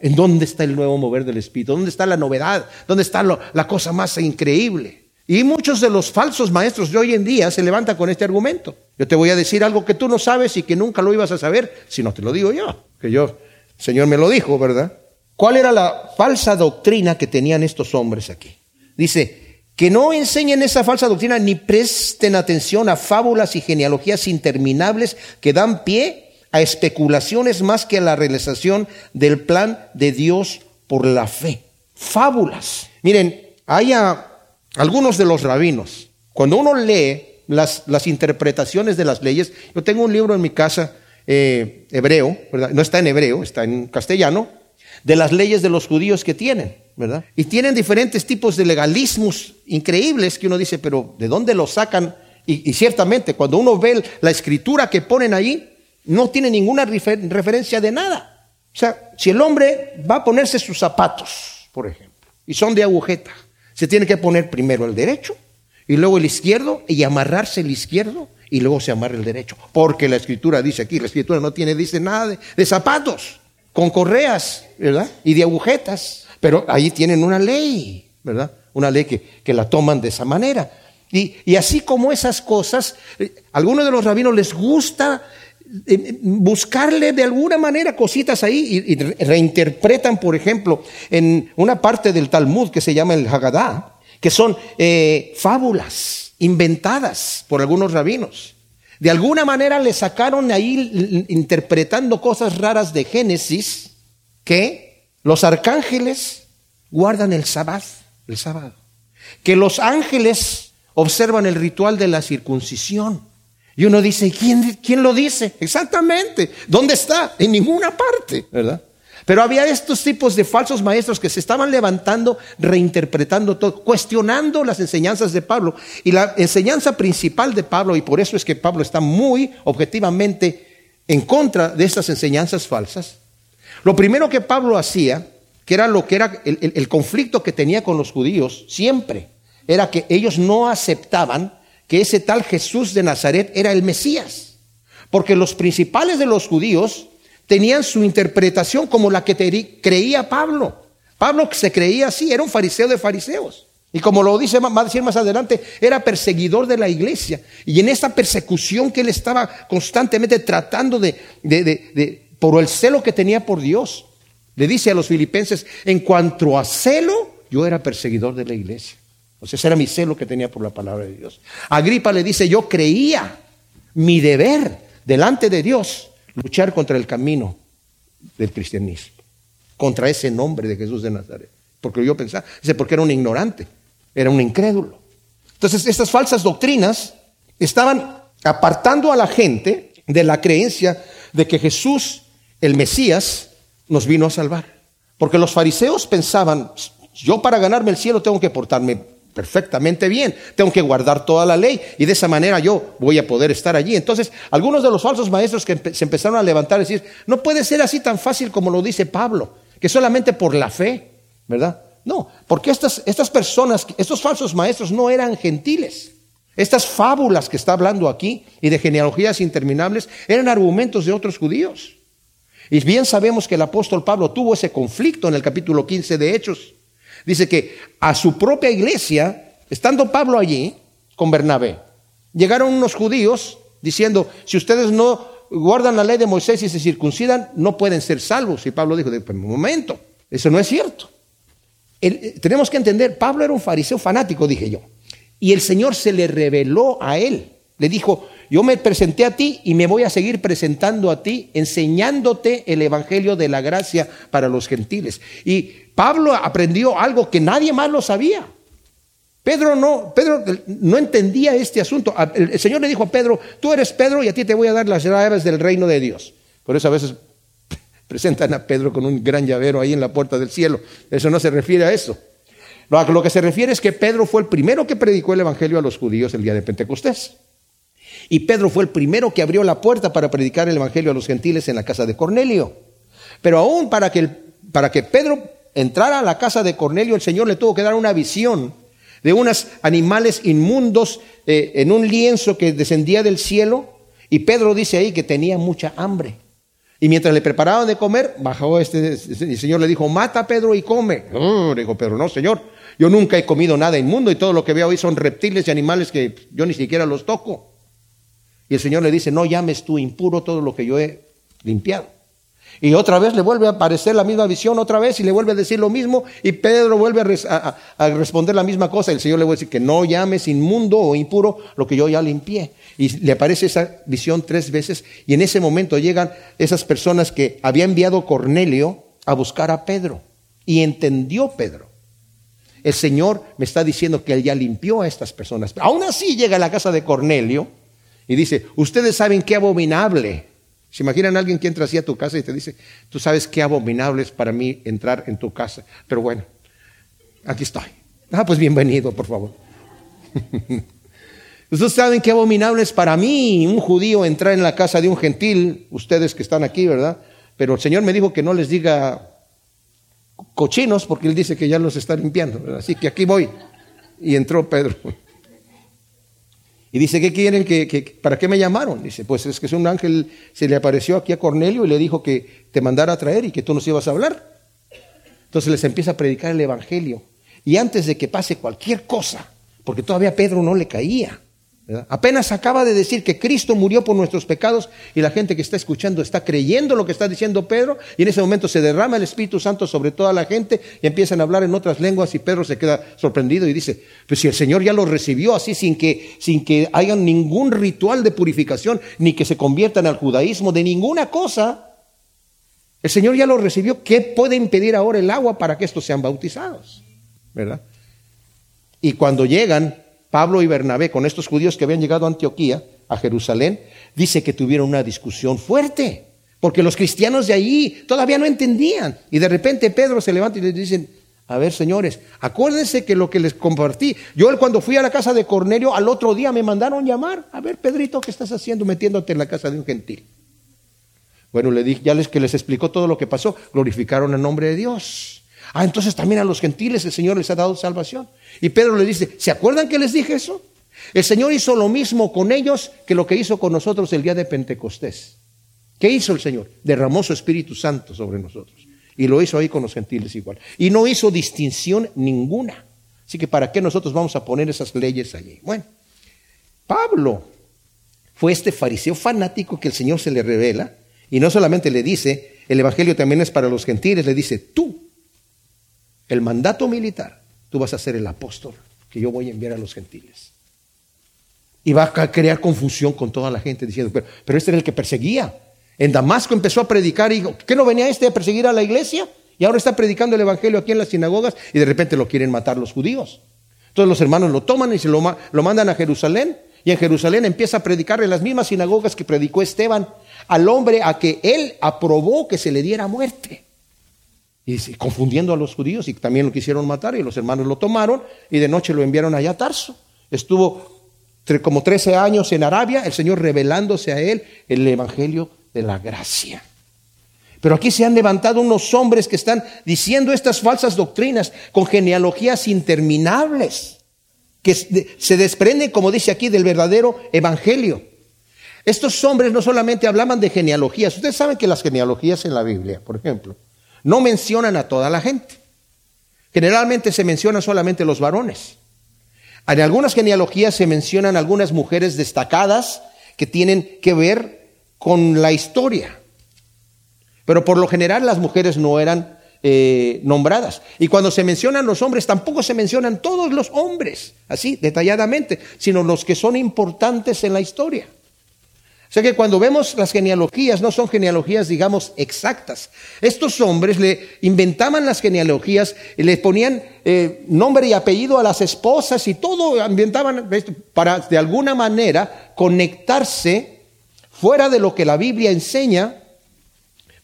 ¿En dónde está el nuevo mover del Espíritu? ¿Dónde está la novedad? ¿Dónde está la cosa más increíble? Y muchos de los falsos maestros de hoy en día se levantan con este argumento. Yo te voy a decir algo que tú no sabes y que nunca lo ibas a saber si no te lo digo yo. Que yo, el Señor me lo dijo, ¿verdad? ¿Cuál era la falsa doctrina que tenían estos hombres aquí? Dice, que no enseñen esa falsa doctrina ni presten atención a fábulas y genealogías interminables que dan pie a especulaciones más que a la realización del plan de Dios por la fe. Fábulas. Miren, haya algunos de los rabinos, cuando uno lee las, las interpretaciones de las leyes, yo tengo un libro en mi casa eh, hebreo, ¿verdad? no está en hebreo, está en castellano, de las leyes de los judíos que tienen, ¿verdad? Y tienen diferentes tipos de legalismos increíbles que uno dice, pero ¿de dónde los sacan? Y, y ciertamente, cuando uno ve la escritura que ponen ahí, no tiene ninguna referencia de nada. O sea, si el hombre va a ponerse sus zapatos, por ejemplo, y son de agujeta, se tiene que poner primero el derecho y luego el izquierdo y amarrarse el izquierdo y luego se amarra el derecho. Porque la escritura dice aquí, la escritura no tiene, dice nada de, zapatos con correas, ¿verdad? Y de agujetas. Pero ahí tienen una ley, ¿verdad? Una ley que, que la toman de esa manera. Y, y, así como esas cosas, eh, algunos de los rabinos les gusta buscarle de alguna manera cositas ahí y, reinterpretan, por ejemplo, en una parte del Talmud que se llama el Haggadah, que son eh, fábulas inventadas por algunos rabinos. De alguna manera le sacaron ahí interpretando cosas raras de Génesis que los arcángeles guardan el sábado, el sábado, que los ángeles observan el ritual de la circuncisión. Y uno dice, ¿quién, quién lo dice? Exactamente. ¿Dónde está? En ninguna parte, ¿verdad? Pero había estos tipos de falsos maestros que se estaban levantando, reinterpretando todo, cuestionando las enseñanzas de Pablo. Y la enseñanza principal de Pablo, y por eso es que Pablo está muy objetivamente en contra de estas enseñanzas falsas, lo primero que Pablo hacía, que era lo que era el, el, el conflicto que tenía con los judíos, siempre, era que ellos no aceptaban que ese tal Jesús de Nazaret era el Mesías. Porque los principales de los judíos tenían su interpretación como la que creía Pablo. Pablo se creía así, era un fariseo de fariseos. Y como lo dice, va a decir más adelante, era perseguidor de la iglesia. Y en esta persecución que él estaba constantemente tratando de, de, por el celo que tenía por Dios, le dice a los filipenses, en cuanto a celo, yo era perseguidor de la iglesia. O sea, ese era mi celo que tenía por la palabra de Dios. Agripa le dice, yo creía mi deber delante de Dios luchar contra el camino del cristianismo, contra ese nombre de Jesús de Nazaret. Porque yo pensaba, dice, porque era un ignorante, era un incrédulo. Entonces, estas falsas doctrinas estaban apartando a la gente de la creencia de que Jesús, el Mesías, nos vino a salvar. Porque los fariseos pensaban, yo para ganarme el cielo tengo que portarme perfectamente bien. Tengo que guardar toda la ley y de esa manera yo voy a poder estar allí. Entonces, algunos de los falsos maestros que se empezaron a levantar y decir, no puede ser así tan fácil como lo dice Pablo, que solamente por la fe, ¿verdad? No, porque estas, estas personas, estos falsos maestros no eran gentiles. Estas fábulas que está hablando aquí y de genealogías interminables eran argumentos de otros judíos. Y bien sabemos que el apóstol Pablo tuvo ese conflicto en el capítulo 15 de Hechos. Dice que a su propia iglesia, estando Pablo allí con Bernabé, llegaron unos judíos diciendo, si ustedes no guardan la ley de Moisés y se circuncidan, no pueden ser salvos. Y Pablo dijo, un momento, eso no es cierto. Eh, tenemos que entender, Pablo era un fariseo fanático, dije yo. Y el Señor se le reveló a él. Le dijo, yo me presenté a ti y me voy a seguir presentando a ti, enseñándote el Evangelio de la gracia para los gentiles. Y Pablo aprendió algo que nadie más lo sabía. Pedro no, Pedro no entendía este asunto. El Señor le dijo a Pedro, tú eres Pedro y a ti te voy a dar las llaves del reino de Dios. Por eso a veces presentan a Pedro con un gran llavero ahí en la puerta del cielo. Eso no se refiere a eso. Lo que se refiere es que Pedro fue el primero que predicó el Evangelio a los judíos el día de Pentecostés. Y Pedro fue el primero que abrió la puerta para predicar el Evangelio a los gentiles en la casa de Cornelio. Pero aún para que, para que Pedro entrara a la casa de Cornelio, el Señor le tuvo que dar una visión de unos animales inmundos eh, en un lienzo que descendía del cielo. Y Pedro dice ahí que tenía mucha hambre. Y mientras le preparaban de comer, bajó este, el Señor le dijo, mata a Pedro y come. Oh, dijo Pedro, no, Señor, yo nunca he comido nada inmundo y todo lo que veo hoy son reptiles y animales que yo ni siquiera los toco. Y el Señor le dice, no llames tú impuro todo lo que yo he limpiado. Y otra vez le vuelve a aparecer la misma visión, otra vez, y le vuelve a decir lo mismo, y Pedro vuelve a, res, a, a, responder la misma cosa. El Señor le vuelve a decir que no llames inmundo o impuro lo que yo ya limpié. Y le aparece esa visión tres veces, y en ese momento llegan esas personas que había enviado Cornelio a buscar a Pedro. Y entendió Pedro. El Señor me está diciendo que él ya limpió a estas personas. Aún así llega a la casa de Cornelio y dice, ustedes saben qué abominable. ¿Se imaginan a alguien que entra así a tu casa y te dice, tú sabes qué abominable es para mí entrar en tu casa? Pero bueno, aquí estoy. Ah, pues bienvenido, por favor. Ustedes saben qué abominable es para mí un judío entrar en la casa de un gentil, ustedes que están aquí, ¿verdad? pero el Señor me dijo que no les diga cochinos porque Él dice que ya los está limpiando. Así que aquí voy. Y entró Pedro. Y dice, ¿qué quieren? que, ¿Para qué me llamaron? Dice, pues es que un ángel, se le apareció aquí a Cornelio y le dijo que te mandara a traer y que tú nos ibas a hablar. Entonces les empieza a predicar el Evangelio. Y antes de que pase cualquier cosa, porque todavía Pedro no le caía, apenas acaba de decir que Cristo murió por nuestros pecados y la gente que está escuchando está creyendo lo que está diciendo Pedro y en ese momento se derrama el Espíritu Santo sobre toda la gente y empiezan a hablar en otras lenguas y Pedro se queda sorprendido y dice, pues si el Señor ya lo recibió así sin que, sin que haya ningún ritual de purificación ni que se conviertan al judaísmo de ninguna cosa, el Señor ya lo recibió. ¿Qué puede impedir ahora el agua para que estos sean bautizados? ¿Verdad? Y cuando llegan Pablo y Bernabé con estos judíos que habían llegado a Antioquía, a Jerusalén, dice que tuvieron una discusión fuerte, porque los cristianos de allí todavía no entendían. Y de repente Pedro se levanta y les dice, a ver, señores, acuérdense que lo que les compartí, yo cuando fui a la casa de Cornelio, al otro día me mandaron llamar, a ver, Pedrito, ¿qué estás haciendo metiéndote en la casa de un gentil? Bueno, le dije, ya les que les explicó todo lo que pasó, glorificaron el nombre de Dios. Ah, entonces también a los gentiles el Señor les ha dado salvación. Y Pedro le dice, ¿se acuerdan que les dije eso? El Señor hizo lo mismo con ellos que lo que hizo con nosotros el día de Pentecostés. ¿Qué hizo el Señor? Derramó su Espíritu Santo sobre nosotros. Y lo hizo ahí con los gentiles igual. Y no hizo distinción ninguna. Así que ¿para qué nosotros vamos a poner esas leyes allí? Bueno, Pablo fue este fariseo fanático que el Señor se le revela y no solamente le dice, el Evangelio también es para los gentiles, le dice, tú, el mandato militar, tú vas a ser el apóstol que yo voy a enviar a los gentiles. Y va a crear confusión con toda la gente diciendo, pero, este era el que perseguía. En Damasco empezó a predicar y dijo, ¿qué no venía este a perseguir a la iglesia? Y ahora está predicando el Evangelio aquí en las sinagogas y de repente lo quieren matar los judíos. Entonces los hermanos lo toman y se lo, lo mandan a Jerusalén y en Jerusalén empieza a predicar en las mismas sinagogas que predicó Esteban al hombre a que él aprobó que se le diera muerte. Y confundiendo a los judíos y también lo quisieron matar y los hermanos lo tomaron y de noche lo enviaron allá a Tarso. Estuvo como 13 años en Arabia, el Señor revelándose a él el Evangelio de la gracia. Pero aquí se han levantado unos hombres que están diciendo estas falsas doctrinas con genealogías interminables, que se desprenden, como dice aquí, del verdadero Evangelio. Estos hombres no solamente hablaban de genealogías, ustedes saben que las genealogías en la Biblia, por ejemplo, no mencionan a toda la gente. Generalmente se mencionan solamente los varones. En algunas genealogías se mencionan algunas mujeres destacadas que tienen que ver con la historia. Pero por lo general las mujeres no eran eh, nombradas. Y cuando se mencionan los hombres, tampoco se mencionan todos los hombres, así, detalladamente, sino los que son importantes en la historia. O sea que cuando vemos las genealogías, no son genealogías, digamos, exactas. Estos hombres le inventaban las genealogías, le ponían eh, nombre y apellido a las esposas y todo, inventaban para de alguna manera conectarse fuera de lo que la Biblia enseña,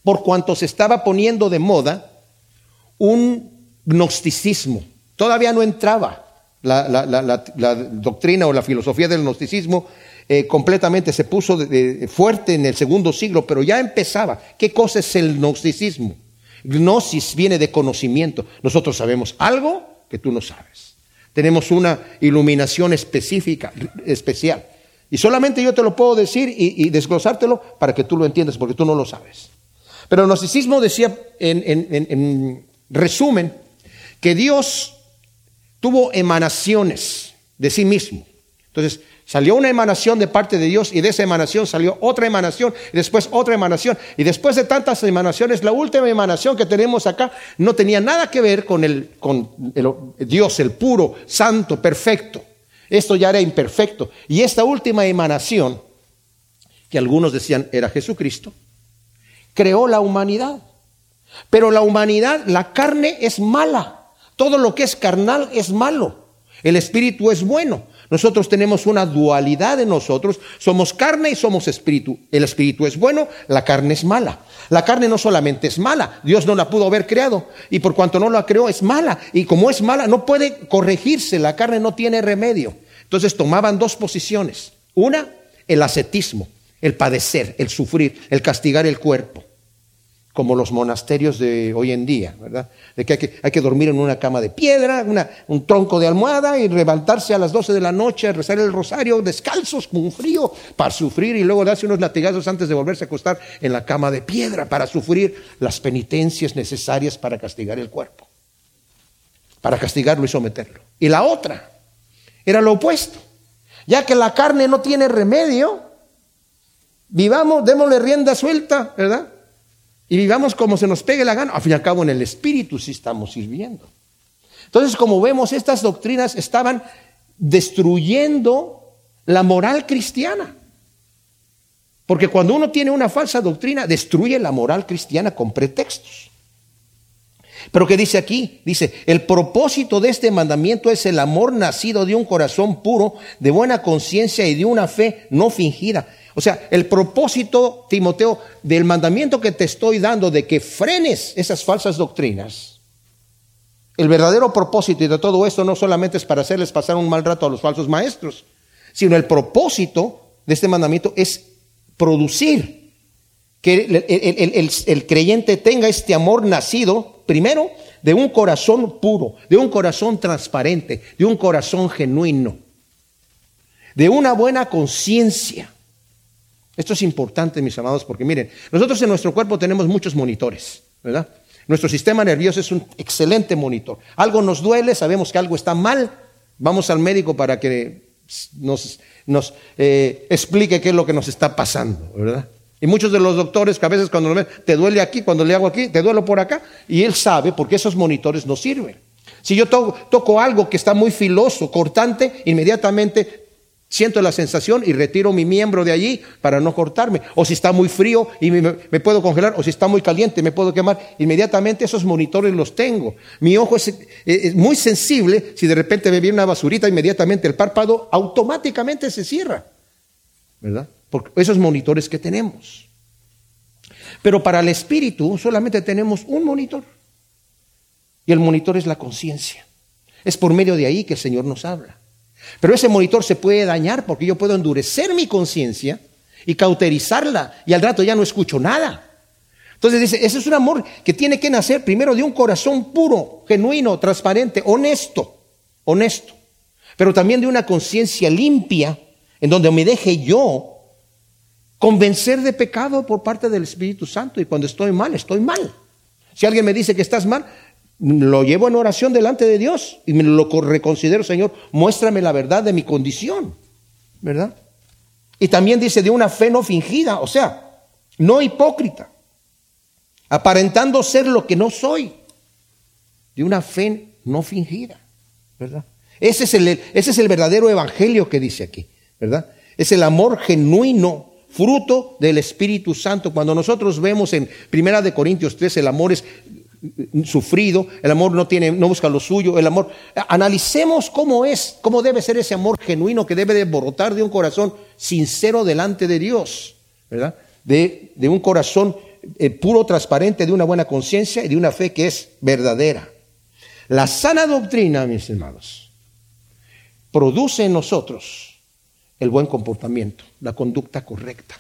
por cuanto se estaba poniendo de moda un gnosticismo. Todavía no entraba la doctrina o la filosofía del gnosticismo eh, completamente, se puso fuerte en el segundo siglo, pero ya empezaba. ¿Qué cosa es el gnosticismo? Gnosis viene de conocimiento. Nosotros sabemos algo que tú no sabes. Tenemos una iluminación específica, especial. Y solamente yo te lo puedo decir y, desglosártelo para que tú lo entiendas, porque tú no lo sabes. Pero el gnosticismo decía en, en resumen que Dios tuvo emanaciones de sí mismo. Entonces, Salió una emanación de parte de Dios y de esa emanación salió otra emanación y después otra emanación. Y después de tantas emanaciones, la última emanación que tenemos acá no tenía nada que ver con, el, con Dios, el puro, santo, perfecto. Esto ya era imperfecto. Y esta última emanación, que algunos decían era Jesucristo, creó la humanidad. Pero la humanidad, la carne es mala. Todo lo que es carnal es malo. El espíritu es bueno. Nosotros tenemos una dualidad en nosotros, somos carne y somos espíritu. El espíritu es bueno, la carne es mala. La carne no solamente es mala, Dios no la pudo haber creado y por cuanto no la creó es mala y como es mala no puede corregirse, la carne no tiene remedio. Entonces tomaban dos posiciones. Una, el ascetismo, el padecer, el sufrir, el castigar el cuerpo. Como los monasterios de hoy en día, ¿verdad? De que hay, que hay que dormir en una cama de piedra, un tronco de almohada y levantarse a las 12 de la noche a rezar el rosario descalzos con frío para sufrir y luego darse unos latigazos antes de volverse a acostar en la cama de piedra para sufrir las penitencias necesarias para castigar el cuerpo, para castigarlo y someterlo. Y la otra era lo opuesto, ya que la carne no tiene remedio, vivamos, démosle rienda suelta, ¿verdad? Y vivamos como se nos pegue la gana. Al fin y al cabo, en el Espíritu sí estamos sirviendo. Entonces, como vemos, estas doctrinas estaban destruyendo la moral cristiana. Porque cuando uno tiene una falsa doctrina, destruye la moral cristiana con pretextos. Pero ¿qué dice aquí? Dice, el propósito de este mandamiento es el amor nacido de un corazón puro, de buena conciencia y de una fe no fingida. O sea, el propósito, Timoteo, del mandamiento que te estoy dando de que frenes esas falsas doctrinas, el verdadero propósito de todo esto no solamente es para hacerles pasar un mal rato a los falsos maestros, sino el propósito de este mandamiento es producir que el, creyente tenga este amor nacido, primero, de un corazón puro, de un corazón transparente, de un corazón genuino, de una buena conciencia esto es importante, mis amados, porque miren, nosotros en nuestro cuerpo tenemos muchos monitores, ¿verdad? Nuestro sistema nervioso es un excelente monitor. Algo nos duele, sabemos que algo está mal, vamos al médico para que nos, eh, explique qué es lo que nos está pasando, ¿verdad? Y muchos de los doctores que a veces cuando lo ven, te duele aquí, cuando le hago aquí, te duele por acá, y él sabe porque esos monitores no sirven. Si yo toco algo que está muy filoso, cortante, inmediatamente Siento la sensación y retiro mi miembro de allí para no cortarme. O si está muy frío y me, puedo congelar, o si está muy caliente me puedo quemar. Inmediatamente esos monitores los tengo. Mi ojo es, muy sensible. Si de repente me viene una basurita, inmediatamente el párpado automáticamente se cierra. ¿Verdad? Por esos monitores que tenemos. Pero para el espíritu solamente tenemos un monitor. Y el monitor es la conciencia. Es por medio de ahí que el Señor nos habla. Pero ese monitor se puede dañar porque yo puedo endurecer mi conciencia y cauterizarla y al rato ya no escucho nada. Entonces dice, ese es un amor que tiene que nacer primero de un corazón puro, genuino, transparente, honesto, honesto, pero también de una conciencia limpia en donde me deje yo convencer de pecado por parte del Espíritu Santo y cuando estoy mal, estoy mal. Si alguien me dice que estás mal, lo llevo en oración delante de Dios y me lo reconsidero, Señor, muéstrame la verdad de mi condición, ¿verdad? Y también dice de una fe no fingida, o sea, no hipócrita, aparentando ser lo que no soy, de una fe no fingida, ¿verdad? Ese es el, ese es el verdadero evangelio que dice aquí, ¿verdad? Es el amor genuino, fruto del Espíritu Santo. Cuando nosotros vemos en Primera de Corintios 3, el amor es sufrido, el amor no tiene, no busca lo suyo, el amor. Analicemos cómo es, cómo debe ser ese amor genuino que debe de brotar de un corazón sincero delante de Dios, ¿verdad? De, un corazón eh, puro, transparente, de una buena conciencia y de una fe que es verdadera. La sana doctrina, mis hermanos, produce en nosotros el buen comportamiento, la conducta correcta.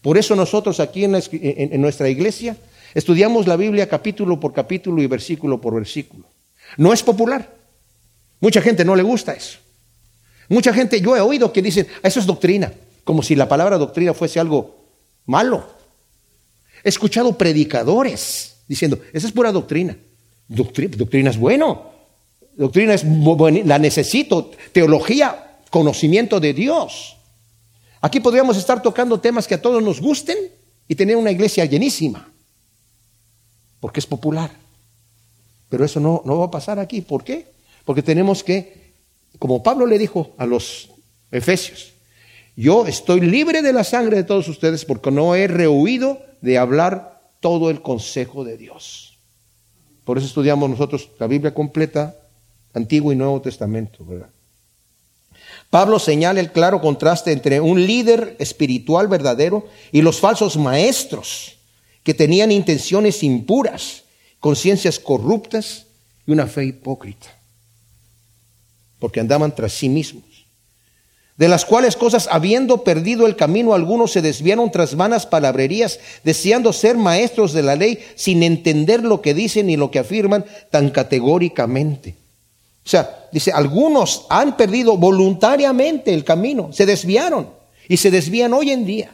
Por eso nosotros aquí en nuestra iglesia Estudiamos la Biblia capítulo por capítulo y versículo por versículo. No es popular. Mucha gente no le gusta eso. Mucha gente, yo he oído que dicen, eso es doctrina, como si la palabra doctrina fuese algo malo. He escuchado predicadores diciendo, esa es pura doctrina. Doctrina, es bueno. Doctrina es la necesito. Teología, conocimiento de Dios. Aquí podríamos estar tocando temas que a todos nos gusten y tener una iglesia llenísima porque es popular. Pero eso no, no va a pasar aquí. ¿Por qué? Porque tenemos que, como Pablo le dijo a los efesios, yo estoy libre de la sangre de todos ustedes porque no he rehuido de hablar todo el consejo de Dios. Por eso estudiamos nosotros la Biblia completa, Antiguo y Nuevo Testamento. Pablo señala el claro contraste entre un líder espiritual verdadero y los falsos maestros que tenían intenciones impuras, conciencias corruptas y una fe hipócrita, porque andaban tras sí mismos. de las cuales cosas, habiendo perdido el camino, algunos se desviaron tras vanas palabrerías, deseando ser maestros de la ley, sin entender lo que dicen y lo que afirman tan categóricamente. O sea, dice, algunos han perdido voluntariamente el camino, se desviaron y se desvían hoy en día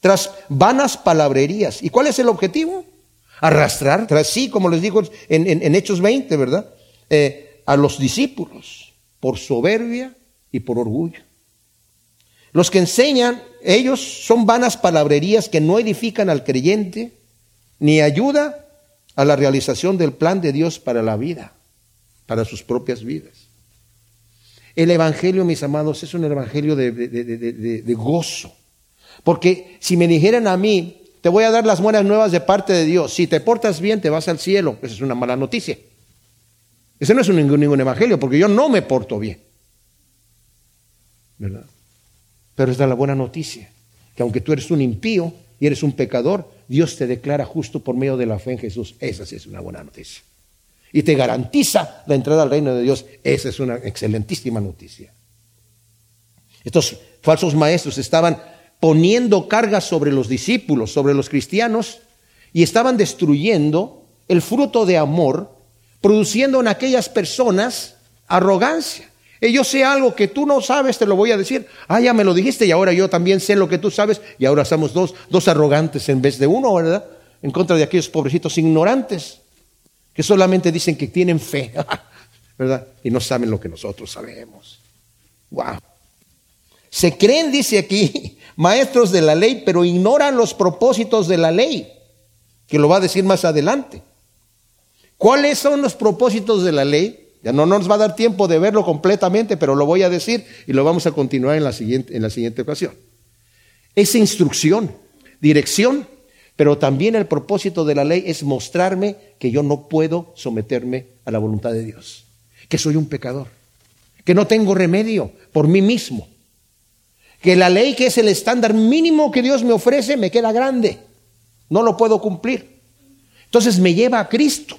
tras vanas palabrerías. ¿Y cuál es el objetivo? Arrastrar tras sí, como les digo en, Hechos 20, ¿verdad? Eh, a los discípulos por soberbia y por orgullo. Los que enseñan, ellos son vanas palabrerías que no edifican al creyente ni ayuda a la realización del plan de Dios para la vida, para sus propias vidas. El Evangelio, mis amados, es un Evangelio de, gozo. Porque si me dijeran a mí, te voy a dar las buenas nuevas de parte de Dios, si te portas bien te vas al cielo, esa es una mala noticia. Ese no es ningún, ningún evangelio, porque yo no me porto bien. ¿Verdad? Pero es la buena noticia, que aunque tú eres un impío y eres un pecador, Dios te declara justo por medio de la fe en Jesús. Esa sí es una buena noticia. Y te garantiza la entrada al reino de Dios. Esa es una excelentísima noticia. Estos falsos maestros estaban poniendo cargas sobre los discípulos, sobre los cristianos, y estaban destruyendo el fruto de amor, produciendo en aquellas personas arrogancia. Y yo sé algo que tú no sabes, te lo voy a decir. Ah, ya me lo dijiste y ahora yo también sé lo que tú sabes. Y ahora somos dos, dos arrogantes en vez de uno, ¿verdad? En contra de aquellos pobrecitos ignorantes que solamente dicen que tienen fe, ¿verdad? Y no saben lo que nosotros sabemos. Wow. Se creen, dice aquí, maestros de la ley, pero ignoran los propósitos de la ley, que lo va a decir más adelante. ¿Cuáles son los propósitos de la ley? Ya no, nos va a dar tiempo de verlo completamente, pero lo voy a decir y lo vamos a continuar en la siguiente, en la siguiente ocasión. Es instrucción, dirección, pero también el propósito de la ley es mostrarme que yo no puedo someterme a la voluntad de Dios, que soy un pecador, que no tengo remedio por mí mismo, que la ley que es el estándar mínimo que Dios me ofrece me queda grande, no lo puedo cumplir. Entonces me lleva a Cristo.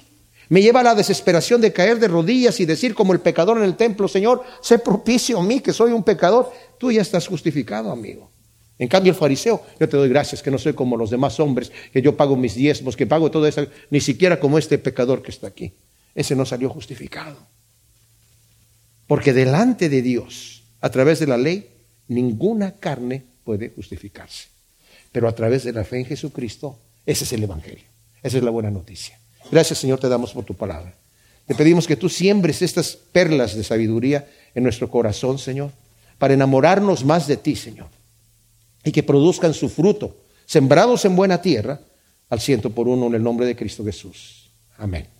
Me lleva a la desesperación de caer de rodillas y decir como el pecador en el templo, Señor, sé propicio a mí que soy un pecador. Tú ya estás justificado, amigo. En cambio el fariseo, yo te doy gracias que no soy como los demás hombres, que yo pago mis diezmos, que pago todo eso, ni siquiera como este pecador que está aquí. Ese no salió justificado. Porque delante de Dios, a través de la ley, ninguna carne puede justificarse. Pero a través de la fe en Jesucristo, ese es el Evangelio. Esa es la buena noticia. Gracias Señor te damos por tu palabra. Te pedimos que tú siembres estas perlas de sabiduría en nuestro corazón, Señor, para enamorarnos más de ti, Señor, y que produzcan su fruto, sembrados en buena tierra, al ciento por uno en el nombre de Cristo Jesús. Amén.